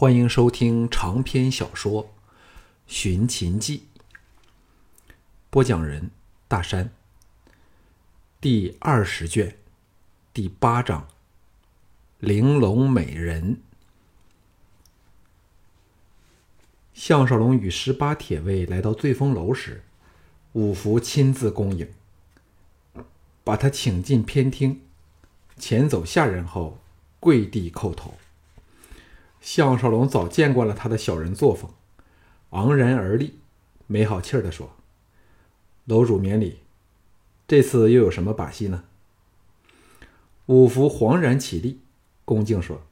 欢迎收听长篇小说《寻秦记》，播讲人大山。第二十卷，第八章《玲珑美人》。项少龙与十八铁卫来到醉风楼时，五福亲自恭迎，把他请进偏厅，遣走下人后，跪地叩头。项少龙早见惯了他的小人作风，昂然而立，没好气儿地说：“楼主免礼，这次又有什么把戏呢？”五福惶然起立，恭敬说：“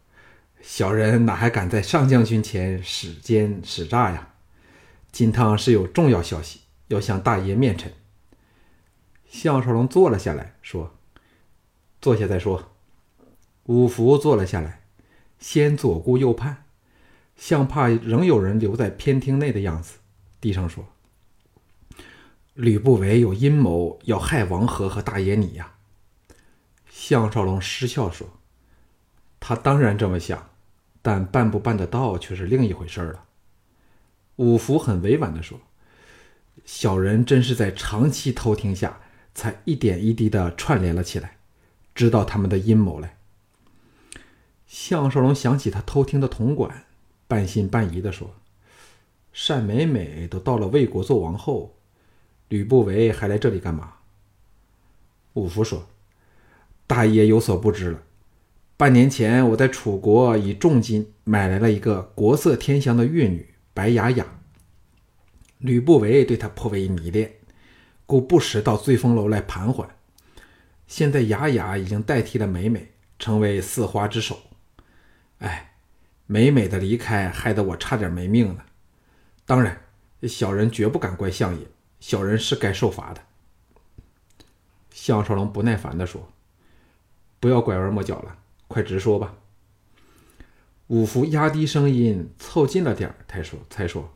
小人哪还敢在上将军前使奸使诈呀？金汤是有重要消息要向大爷面陈。”项少龙坐了下来，说：“坐下再说。”五福坐了下来。先左顾右盼，像怕仍有人留在偏厅内的样子，低声说：“吕不韦有阴谋要害王和和大爷你呀。”项少龙失笑说：“他当然这么想，但办不办得到却是另一回事了。”五福很委婉的说：“小人真是在长期偷听下，才一点一滴的串联了起来，知道他们的阴谋来。”项少龙想起他偷听的铜管，半信半疑的说：“单美美都到了魏国做王后，吕不韦还来这里干嘛？”五福说：“大爷有所不知了，半年前我在楚国以重金买来了一个国色天香的乐女白雅雅，吕不韦对她颇为迷恋，故不时到醉风楼来盘桓。现在雅雅已经代替了美美，成为四花之首。”哎，美美的离开，害得我差点没命呢。当然，小人绝不敢怪相爷，小人是该受罚的。项少龙不耐烦地说：“不要拐弯抹角了，快直说吧。”五福压低声音，凑近了点儿，才说：“才说，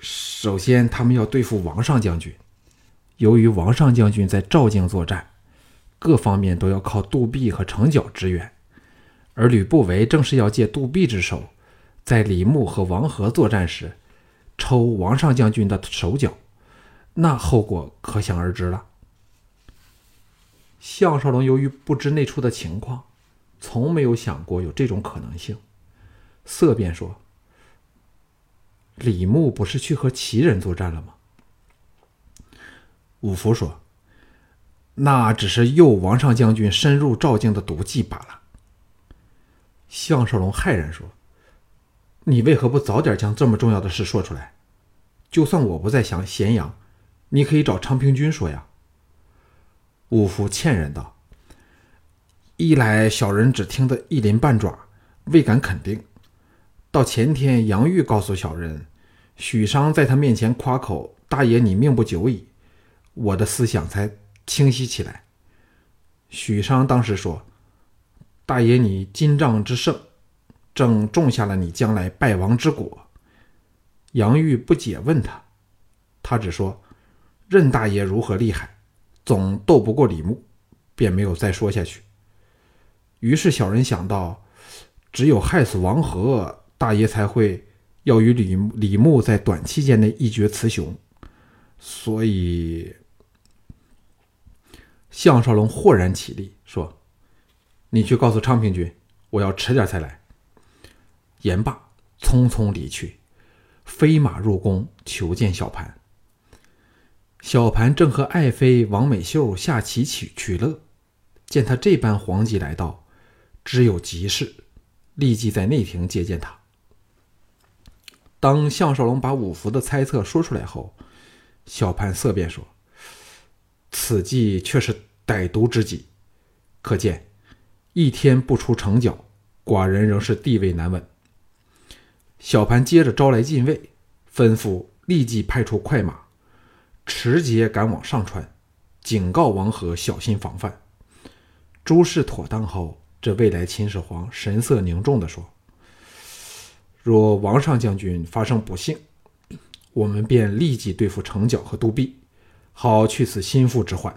首先他们要对付王上将军。由于王上将军在赵境作战，各方面都要靠杜弼和程角支援。”而吕不韦正是要借杜弼之手，在李牧和王和作战时，抽王上将军的手脚，那后果可想而知了。项少龙由于不知内处的情况，从没有想过有这种可能性，色变说：“李牧不是去和齐人作战了吗？”五福说：“那只是诱王上将军深入赵境的毒计罢了。”项少龙骇然说：“你为何不早点将这么重要的事说出来？就算我不在降咸阳，你可以找昌平君说呀。”五福歉然道：“一来小人只听得一鳞半爪，未敢肯定；到前天杨玉告诉小人，许商在他面前夸口‘大爷你命不久矣’，我的思想才清晰起来。许商当时说。”大爷，你金帐之盛，正种下了你将来败亡之果。杨玉不解问他，他只说：“任大爷如何厉害，总斗不过李牧，便没有再说下去。”于是小人想到，只有害死王和，大爷才会要与李李牧在短期间内一决雌雄。所以，项少龙豁然起立说。你去告诉昌平君，我要迟点才来。言罢，匆匆离去，飞马入宫求见小盘。小盘正和爱妃王美秀下棋取取乐，见他这般惶急来到，知有急事，立即在内廷接见他。当项少龙把五福的猜测说出来后，小盘色变说：“此计却是歹毒之计，可见。”一天不出城角，寡人仍是地位难稳。小盘接着招来禁卫，吩咐立即派出快马，持节赶往上川，警告王和小心防范。诸事妥当后，这未来秦始皇神色凝重地说：“若王上将军发生不幸，我们便立即对付城角和杜壁，好去此心腹之患。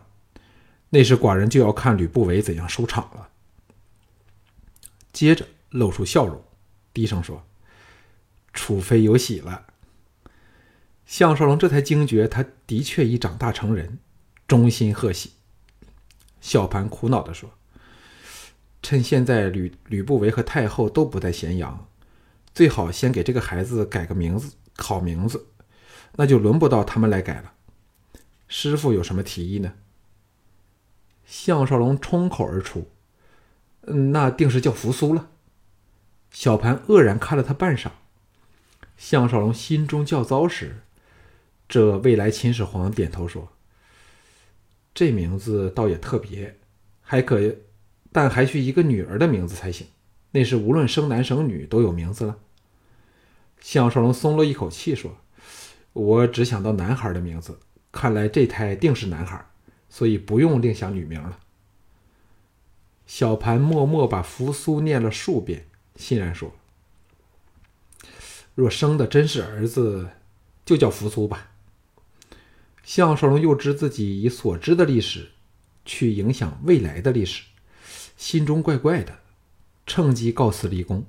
那时寡人就要看吕不韦怎样收场了。”接着露出笑容，低声说：“除非有喜了。”项少龙这才惊觉，他的确已长大成人，衷心贺喜。小盘苦恼地说：“趁现在吕吕不韦和太后都不在咸阳，最好先给这个孩子改个名字，好名字，那就轮不到他们来改了。师傅有什么提议呢？”项少龙冲口而出：“，那定是叫扶苏了。”小盘愕然看了他半晌。项少龙心中较糟时，这未来秦始皇点头说：“这名字倒也特别，还可，但还需一个女儿的名字才行。那是无论生男生女都有名字了。”项少龙松了一口气说：“我只想到男孩的名字，看来这胎定是男孩。”所以不用另想女名了。小盘默默把扶苏念了数遍，欣然说：“若生的真是儿子，就叫扶苏吧。”项少龙又知自己以所知的历史去影响未来的历史，心中怪怪的，趁机告辞离宫。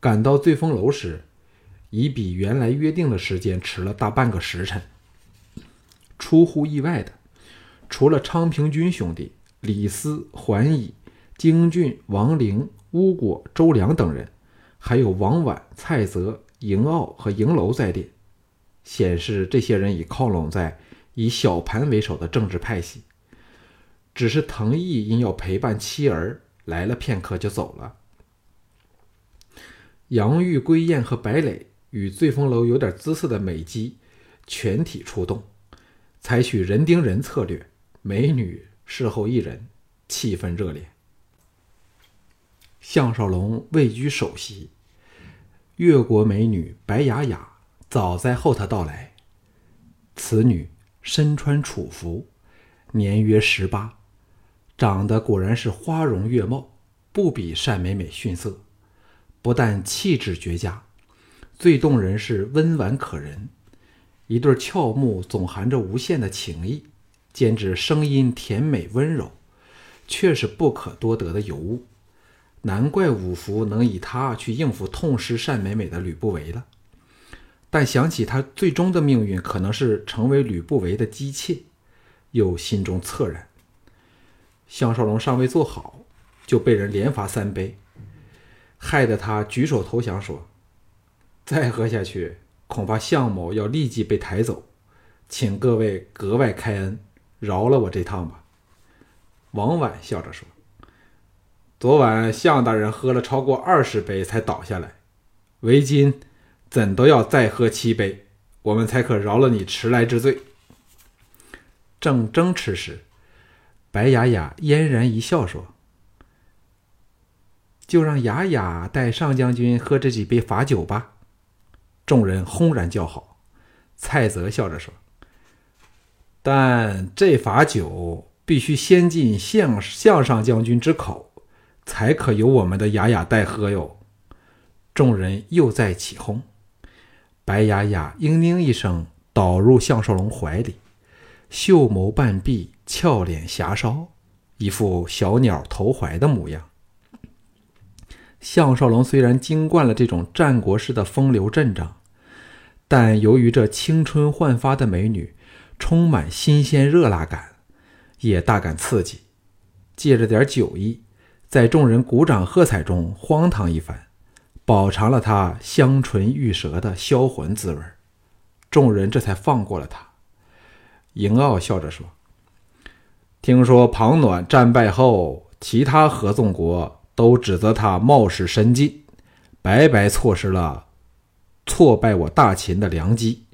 赶到醉风楼时，已比原来约定的时间迟了大半个时辰。出乎意外的。除了昌平君兄弟李斯、桓乙、京俊、王陵、乌果、周良等人，还有王婉、蔡泽、嬴傲和嬴楼在列，显示这些人已靠拢在以小盘为首的政治派系。只是藤毅因要陪伴妻儿来了片刻就走了。杨玉、归燕和白磊与醉风楼有点姿色的美姬全体出动，采取人盯人策略。美女侍候一人，气氛热烈。项少龙位居首席，越国美女白雅雅早在候他到来。此女身穿楚服，年约十八，长得果然是花容月貌，不比单美美逊色。不但气质绝佳，最动人是温婉可人，一对俏目总含着无限的情意。兼之声音甜美温柔，却是不可多得的尤物。难怪五福能以他去应付痛失单美美的吕不韦了。但想起他最终的命运可能是成为吕不韦的姬妾，又心中恻然。项少龙尚未做好，就被人连罚三杯，害得他举手投降，说：“再喝下去，恐怕项某要立即被抬走，请各位格外开恩。”饶了我这趟吧。”王婉笑着说，“昨晚向大人喝了超过二十杯才倒下来，为今怎都要再喝七杯，我们才可饶了你迟来之罪。”正争持时，白雅雅嫣然一笑说：“就让雅雅带上将军喝这几杯罚酒吧。”众人轰然叫好。蔡泽笑着说。但这罚酒必须先进项项上将军之口，才可由我们的雅雅代喝哟。众人又再起哄。白雅雅嘤咛一声，倒入项少龙怀里，秀眸半闭，俏脸霞烧，一副小鸟投怀的模样。项少龙虽然经惯了这种战国式的风流阵仗，但由于这青春焕发的美女。充满新鲜热辣感，也大感刺激。借着点酒意，在众人鼓掌喝彩中荒唐一番，饱尝了他香醇玉舌的销魂滋味。众人这才放过了他。嬴傲笑着说：“听说庞暖战败后，其他合纵国都指责他冒失深进，白白错失了挫败我大秦的良机。”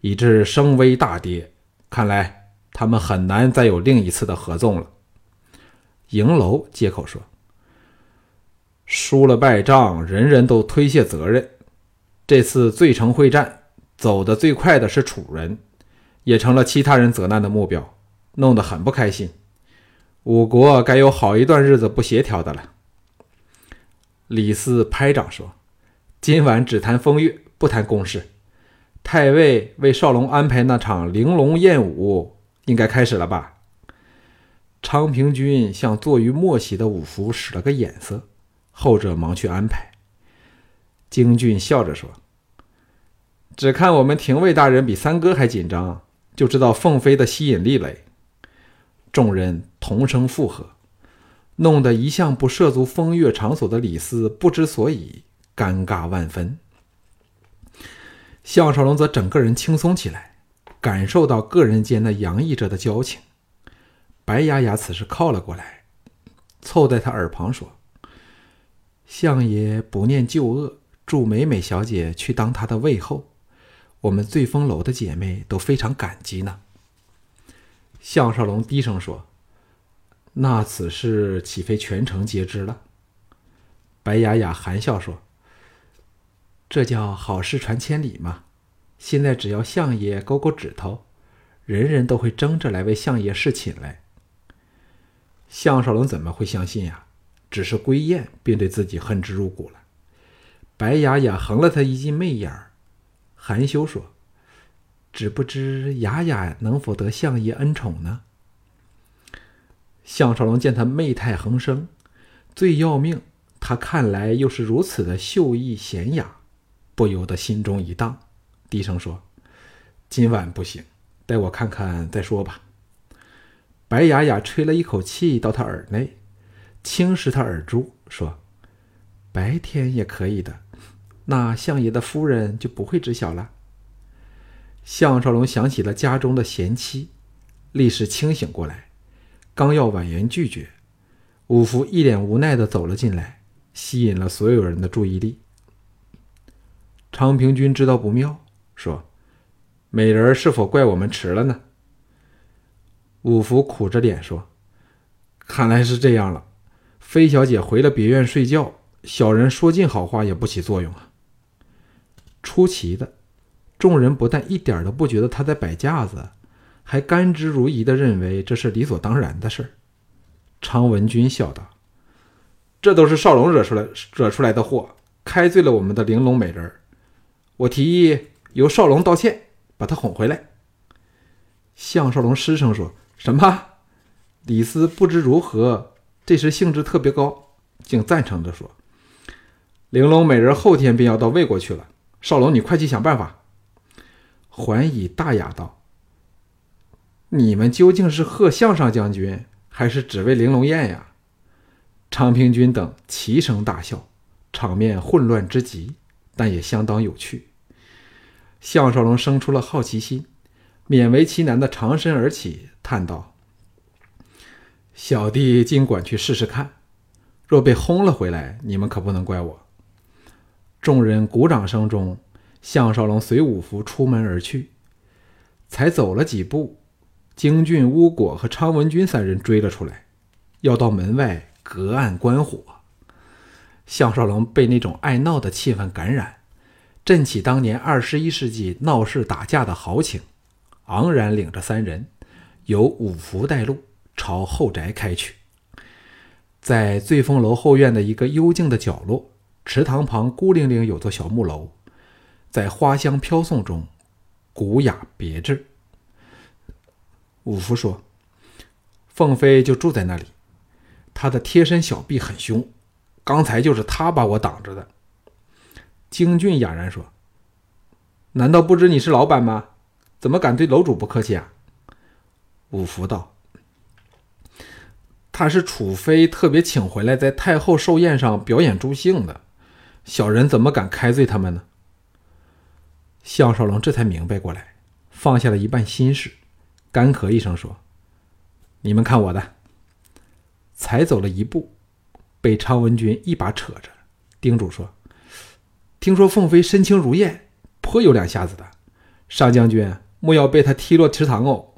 以致声威大跌，看来他们很难再有另一次的合纵了。营楼接口说：“输了败仗，人人都推卸责任。这次醉城会战走得最快的是楚人，也成了其他人责难的目标，弄得很不开心。五国该有好一段日子不协调的了。”李斯拍掌说：“今晚只谈风月，不谈公事。”太尉为少龙安排那场玲珑宴舞，应该开始了吧？昌平君向坐于末席的五福使了个眼色，后者忙去安排。京俊笑着说：“只看我们廷尉大人比三哥还紧张，就知道凤飞的吸引力了。”众人同声附和，弄得一向不涉足风月场所的李斯不知所以，尴尬万分。项少龙则整个人轻松起来，感受到个人间那洋溢着的交情。白雅雅此时靠了过来，凑在他耳旁说：“相爷不念旧恶，祝美美小姐去当他的卫后，我们醉风楼的姐妹都非常感激呢。”项少龙低声说：“那此事岂非全城皆知了？”白雅雅含笑说：“这叫好事传千里嘛。现在只要相爷勾勾指头，人人都会争着来为相爷侍寝来。”项少龙怎么会相信呀？只是归雁，便对自己恨之入骨了。白雅雅横了他一记媚眼儿，含羞说。只不知雅雅能否得相爷恩宠呢？项少龙见他媚态横生，最要命，他看来又是如此的秀逸娴雅，不由得心中一荡，低声说：“今晚不行，待我看看再说吧。”白雅雅吹了一口气到他耳内，轻拭他耳珠，说：“白天也可以的，那相爷的夫人就不会知晓了。”项少龙想起了家中的贤妻，立时清醒过来，刚要婉言拒绝，五福一脸无奈的走了进来，吸引了所有人的注意力。昌平君知道不妙，说：“美人是否怪我们迟了呢？”五福苦着脸说：“看来是这样了，飞小姐回了别院睡觉，小人说尽好话也不起作用啊。”出奇的。众人不但一点都不觉得他在摆架子，还甘之如饴的认为这是理所当然的事儿。常文君笑道：“这都是少龙惹出来惹出来的祸，开罪了我们的玲珑美人我提议由少龙道歉，把他哄回来。”项少龙失声说：“什么？”李斯不知如何，这时兴致特别高，竟赞成着说：“玲珑美人后天便要到魏国去了，少龙你快去想办法。”桓乙大雅道：“你们究竟是贺项上将军，还是只为玲珑宴呀？”昌平君等齐声大笑，场面混乱之极，但也相当有趣。项少龙生出了好奇心，勉为其难的长身而起，叹道：“小弟尽管去试试看，若被轰了回来，你们可不能怪我。”众人鼓掌声中。项少龙随五福出门而去，才走了几步，京俊、乌果和昌文君三人追了出来，要到门外隔岸观火。项少龙被那种爱闹的气氛感染，振起当年二十一世纪闹事打架的豪情，昂然领着三人，由五福带路，朝后宅开去。在醉风楼后院的一个幽静的角落，池塘旁孤零零有座小木楼。在花香飘送中，古雅别致。五福说：“凤飞就住在那里，他的贴身小婢很凶，刚才就是他把我挡着的。”京俊哑然说：“难道不知你是老板吗？怎么敢对楼主不客气啊？”五福道：“他是楚妃特别请回来，在太后寿宴上表演助兴的，小人怎么敢开罪他们呢？”项少龙这才明白过来，放下了一半心事，干咳一声说：“你们看我的。”才走了一步，被昌文君一把扯着，叮嘱说：“听说凤飞身轻如燕，颇有两下子的，上将军莫要被他踢落池塘哦。”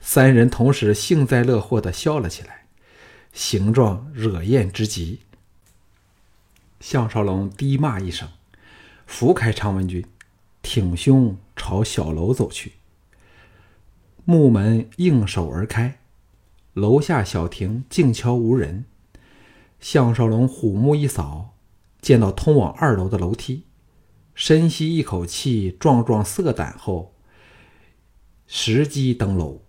三人同时幸灾乐祸的笑了起来，形状惹艳之极。项少龙低骂一声，扶开昌文君。挺胸朝小楼走去，木门应手而开，楼下小亭静悄无人。项少龙虎目一扫，见到通往二楼的楼梯，深吸一口气，壮壮色胆后，时机登楼。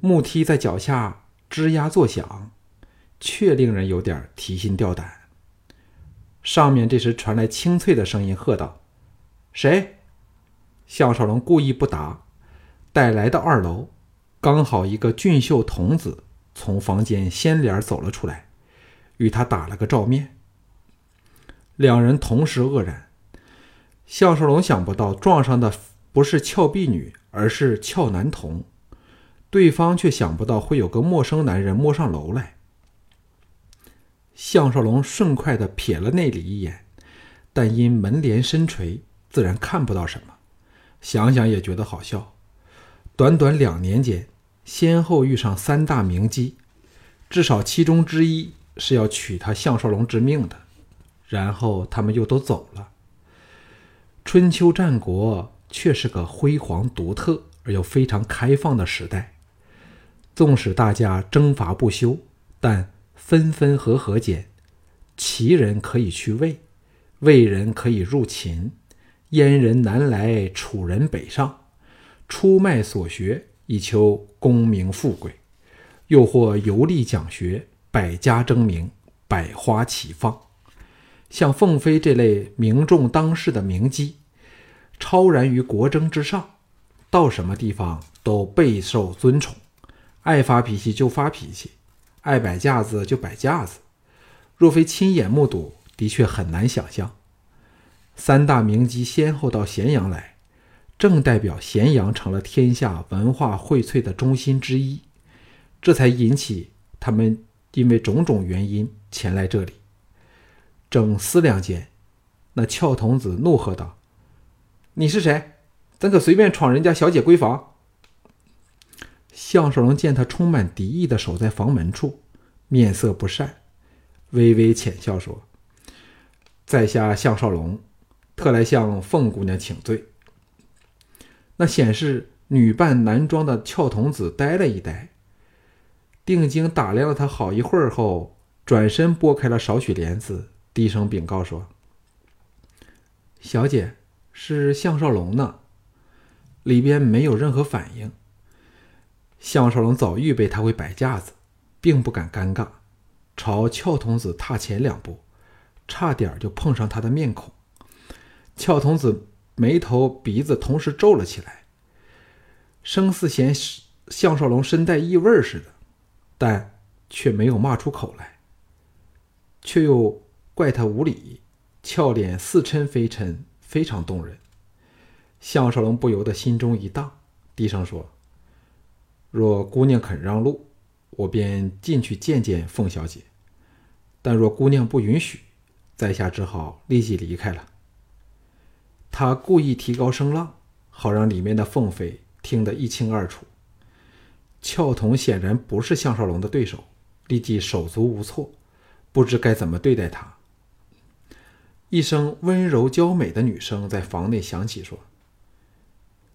木梯在脚下吱呀作响，却令人有点提心吊胆。上面这时传来清脆的声音，喝道：“谁？”项少龙故意不答，待来到二楼，刚好一个俊秀童子从房间掀帘走了出来，与他打了个照面。两人同时愕然。项少龙想不到撞上的不是俏婢女，而是俏男童，对方却想不到会有个陌生男人摸上楼来。项少龙顺快地瞥了那里一眼，但因门帘深垂，自然看不到什么。想想也觉得好笑。短短两年间，先后遇上三大名妓，至少其中之一是要取他项少龙之命的。然后他们又都走了。春秋战国却是个辉煌独特而又非常开放的时代。纵使大家征伐不休，但分分合合间，齐人可以去魏，魏人可以入秦，燕人南来，楚人北上，出卖所学以求功名富贵，又或游历讲学，百家争鸣，百花齐放。像凤飞这类名重当世的名妓。超然于国争之上，到什么地方都备受尊崇，爱发脾气就发脾气，爱摆架子就摆架子。若非亲眼目睹，的确很难想象。三大名妓先后到咸阳来，正代表咸阳成了天下文化荟萃的中心之一，这才引起他们因为种种原因前来这里。正思量间，那俏童子怒喝道。你是谁？怎可随便闯人家小姐闺房？项少龙见他充满敌意的守在房门处，面色不善，微微浅笑说：“在下项少龙，特来向凤姑娘请罪。”那显示女扮男装的俏童子呆了一呆，定睛打量了他好一会儿后，转身拨开了少许帘子，低声禀告说：“小姐。”是项少龙呢，里边没有任何反应。项少龙早预备他会摆架子，并不敢尴尬，朝俏童子踏前两步，差点就碰上他的面孔。俏童子眉头鼻子同时皱了起来，生似嫌项少龙身带异味似的，但却没有骂出口来，却又怪他无礼，俏脸似嗔非嗔。非常动人，项少龙不由得心中一荡，低声说：“若姑娘肯让路，我便进去见见凤小姐；但若姑娘不允许，在下只好立即离开了。”他故意提高声浪，好让里面的凤飞听得一清二楚。俏童显然不是项少龙的对手，立即手足无措，不知该怎么对待他。一声温柔娇美的女声在房内响起，说：“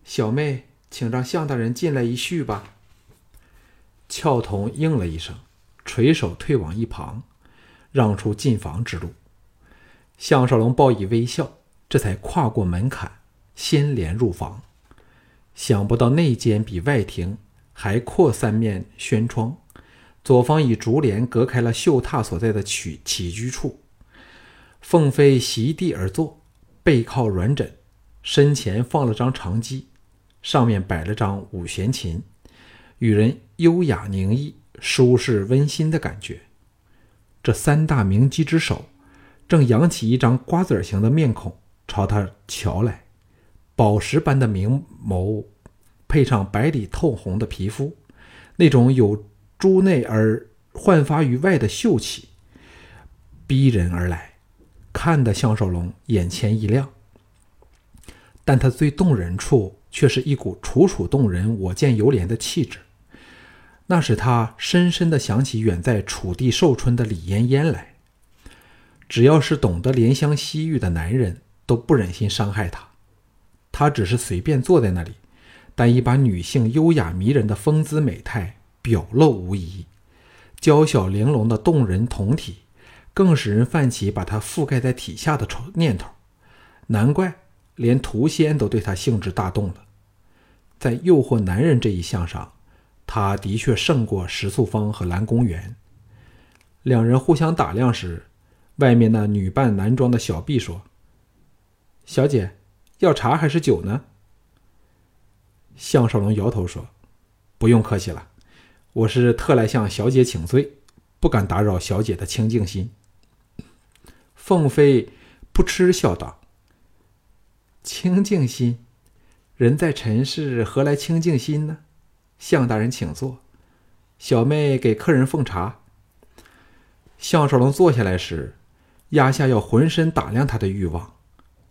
小妹，请让向大人进来一叙吧。”俏童应了一声，垂手退往一旁，让出进房之路。向少龙报以微笑，这才跨过门槛，掀帘入房。想不到内间比外庭还阔三面轩窗，左方以竹帘隔开了绣榻所在的起起居处。凤飞席地而坐，背靠软枕，身前放了张长机，上面摆了张五弦琴，与人优雅宁逸、舒适温馨的感觉。这三大名妓之首，正扬起一张瓜子形的面孔朝他瞧来，宝石般的明眸，配上白里透红的皮肤，那种有珠内而焕发于外的秀气，逼人而来。看得项少龙眼前一亮，但他最动人处却是一股楚楚动人、我见犹怜的气质，那使他深深的想起远在楚地寿春的李嫣嫣来。只要是懂得怜香惜玉的男人，都不忍心伤害她。他只是随便坐在那里，但已把女性优雅迷人的风姿美态表露无遗，娇小玲珑的动人酮体。更使人泛起把他覆盖在体下的愁念头，难怪连涂仙都对他兴致大动了。在诱惑男人这一项上，他的确胜过石素芳和蓝公园。两人互相打量时，外面那女扮男装的小婢说：“小姐，要茶还是酒呢？”项少龙摇头说：“不用客气了，我是特来向小姐请罪，不敢打扰小姐的清净心。”凤飞扑哧笑道：“清净心，人在尘世何来清净心呢？”向大人请坐，小妹给客人奉茶。项少龙坐下来时。压下要浑身打量他的欲望，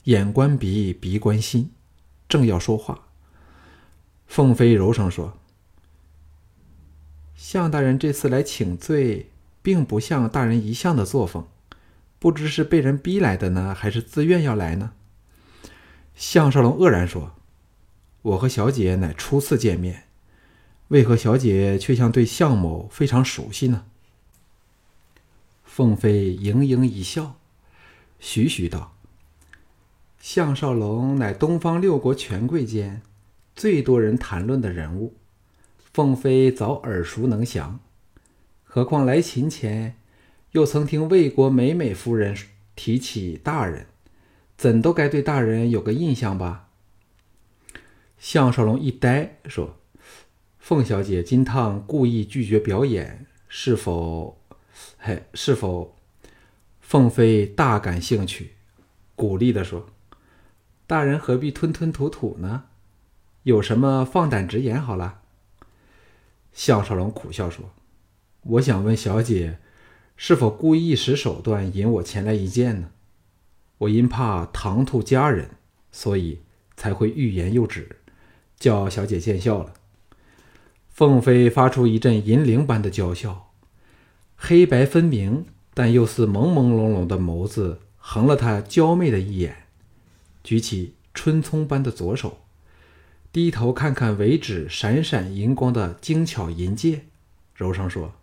眼观鼻，鼻观心，正要说话，凤飞柔声说：“向大人这次来请罪，并不像大人一向的作风，不知是被人逼来的呢，还是自愿要来呢？”项少龙愕然说：“我和小姐乃初次见面，为何小姐却像对项某非常熟悉呢？”凤飞盈盈一笑，徐徐道：“项少龙乃东方六国权贵间最多人谈论的人物，凤飞早耳熟能详。何况来秦前，又曾听魏国美美夫人提起大人，怎都该对大人有个印象吧？”项少龙一呆，说：“凤小姐今趟故意拒绝表演，是否？”嘿，是否？凤飞大感兴趣，鼓励的说：“大人何必吞吞吐吐呢？有什么放胆直言好了。”项少龙苦笑说：“我想问小姐，是否故意使手段引我前来一见呢？我因怕唐突家人，所以才会欲言又止，叫小姐见笑了。”凤飞发出一阵银铃般的娇笑。黑白分明，但又似朦朦胧胧的眸子横了他娇媚的一眼，举起春葱般的左手，低头看看尾指闪闪银光的精巧银戒，柔声说：“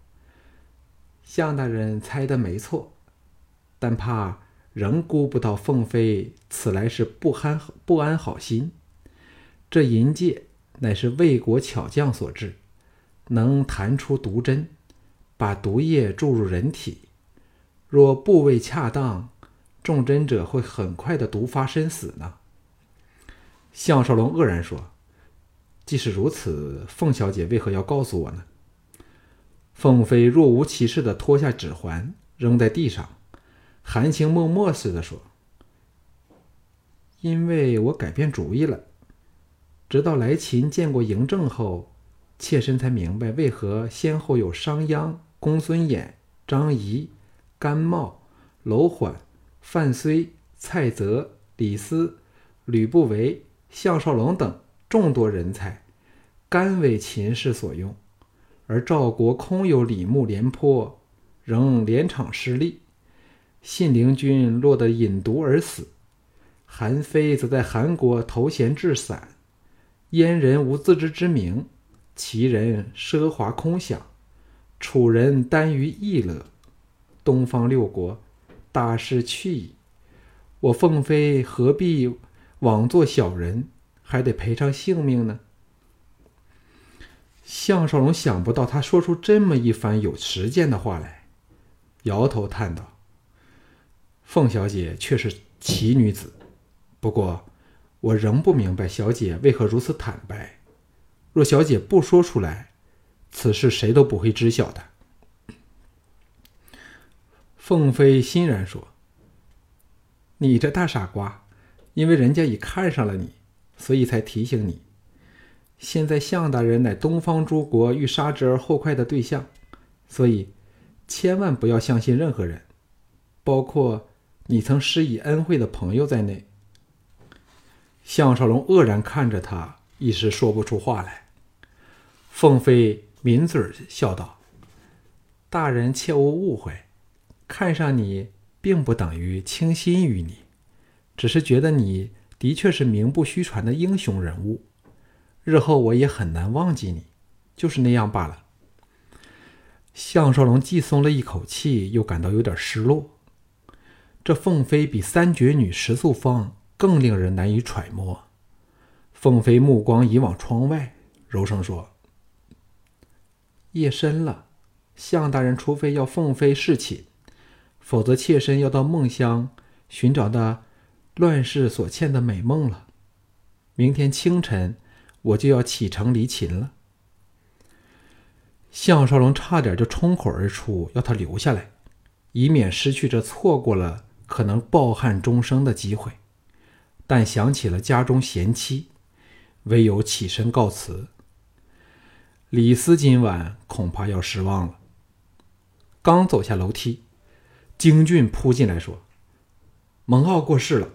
向大人猜的没错，但怕仍估不到凤飞此来是不安不安好心。这银戒乃是魏国巧匠所制，能弹出毒针。”把毒液注入人体，若部位恰当，中针者会很快的毒发身死呢。项少龙愕然说：“既是如此，凤小姐为何要告诉我呢？”凤飞若无其事地脱下指环，扔在地上，含情脉脉似的说：“因为我改变主意了，直到来秦见过嬴政后，妾身才明白为何先后有商鞅。”公孙衍、张仪、甘茂、楼缓、范睢、蔡泽、李斯、吕不韦、项少龙等众多人才，甘为秦氏所用，而赵国空有李牧、廉颇，仍连场失利。信陵君落得饮毒而死，韩非则在韩国头衔置散，燕人无自知之明，齐人奢华空想。楚人耽于逸乐，东方六国大势去矣。我凤飞何必枉做小人，还得赔上性命呢？项少龙想不到他说出这么一番有实践的话来，摇头叹道：“凤小姐却是奇女子，不过我仍不明白小姐为何如此坦白。若小姐不说出来。”此事谁都不会知晓的。凤飞欣然说：“你这大傻瓜，因为人家已看上了你，所以才提醒你。现在向大人乃东方诸国欲杀之而后快的对象，所以千万不要相信任何人，包括你曾施以恩惠的朋友在内。”项少龙愕然看着他，一时说不出话来。凤飞。抿嘴笑道：“大人切勿误会，看上你并不等于倾心于你，只是觉得你的确是名不虚传的英雄人物，日后我也很难忘记你，就是那样罢了。”项少龙既松了一口气，又感到有点失落。这凤飞比三绝女石素芳更令人难以揣摩。凤飞目光移往窗外，柔声说。夜深了，向大人除非要凤飞侍寝，否则妾身要到梦乡寻找那乱世所欠的美梦了。明天清晨我就要启程离秦了。项少龙差点就冲口而出，要他留下来，以免失去这错过了可能抱憾终生的机会。但想起了家中贤妻，唯有起身告辞。李斯今晚恐怕要失望了。刚走下楼梯，京俊扑进来说：“蒙骜过世了。”